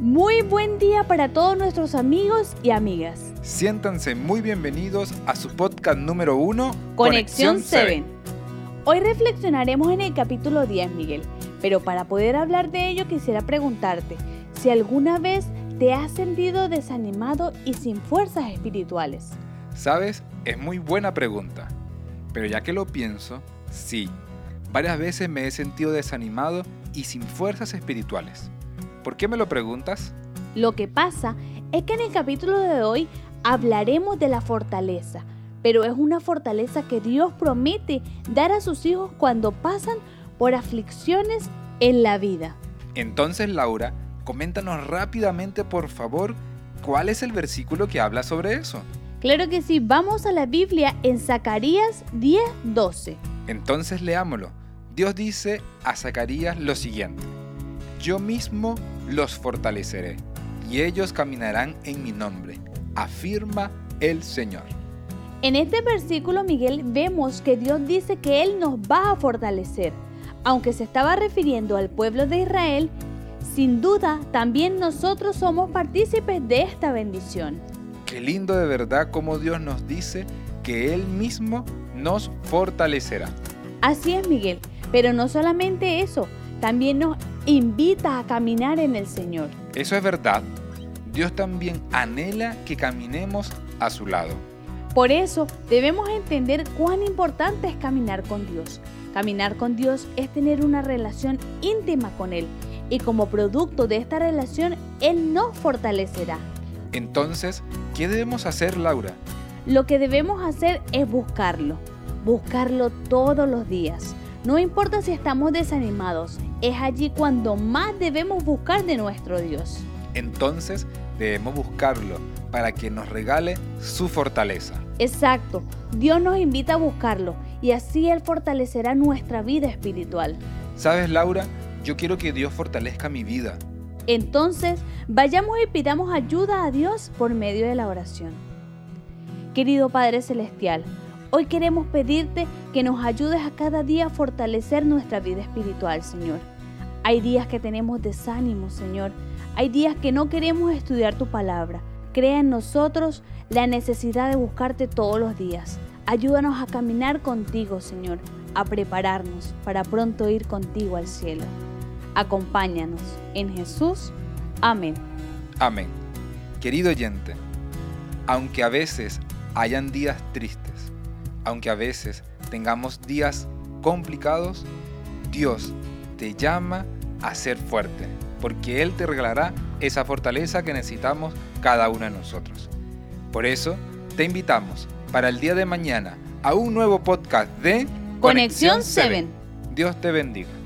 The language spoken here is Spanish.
Muy buen día para todos nuestros amigos y amigas. Siéntanse muy bienvenidos a su podcast número uno, Conexión 7. Hoy reflexionaremos en el capítulo 10, Miguel, pero para poder hablar de ello quisiera preguntarte si alguna vez te has sentido desanimado y sin fuerzas espirituales. Sabes, es muy buena pregunta, pero ya que lo pienso, sí, varias veces me he sentido desanimado y sin fuerzas espirituales. ¿Por qué me lo preguntas? Lo que pasa es que en el capítulo de hoy hablaremos de la fortaleza, pero es una fortaleza que Dios promete dar a sus hijos cuando pasan por aflicciones en la vida. Entonces, Laura, coméntanos rápidamente, por favor, cuál es el versículo que habla sobre eso. Claro que sí, vamos a la Biblia en Zacarías 10:12. Entonces leámoslo. Dios dice a Zacarías lo siguiente. Yo mismo los fortaleceré y ellos caminarán en mi nombre, afirma el Señor. En este versículo, Miguel, vemos que Dios dice que Él nos va a fortalecer. Aunque se estaba refiriendo al pueblo de Israel, sin duda también nosotros somos partícipes de esta bendición. Qué lindo de verdad como Dios nos dice que Él mismo nos fortalecerá. Así es, Miguel. Pero no solamente eso, también nos invita a caminar en el Señor. Eso es verdad. Dios también anhela que caminemos a su lado. Por eso debemos entender cuán importante es caminar con Dios. Caminar con Dios es tener una relación íntima con Él y como producto de esta relación Él nos fortalecerá. Entonces, ¿qué debemos hacer, Laura? Lo que debemos hacer es buscarlo, buscarlo todos los días. No importa si estamos desanimados, es allí cuando más debemos buscar de nuestro Dios. Entonces debemos buscarlo para que nos regale su fortaleza. Exacto, Dios nos invita a buscarlo y así Él fortalecerá nuestra vida espiritual. ¿Sabes, Laura? Yo quiero que Dios fortalezca mi vida. Entonces, vayamos y pidamos ayuda a Dios por medio de la oración. Querido Padre Celestial, Hoy queremos pedirte que nos ayudes a cada día a fortalecer nuestra vida espiritual, Señor. Hay días que tenemos desánimo, Señor. Hay días que no queremos estudiar tu palabra. Crea en nosotros la necesidad de buscarte todos los días. Ayúdanos a caminar contigo, Señor, a prepararnos para pronto ir contigo al cielo. Acompáñanos en Jesús. Amén. Amén. Querido oyente, aunque a veces hayan días tristes, aunque a veces tengamos días complicados, Dios te llama a ser fuerte, porque Él te regalará esa fortaleza que necesitamos cada uno de nosotros. Por eso, te invitamos para el día de mañana a un nuevo podcast de Conexión 7. Dios te bendiga.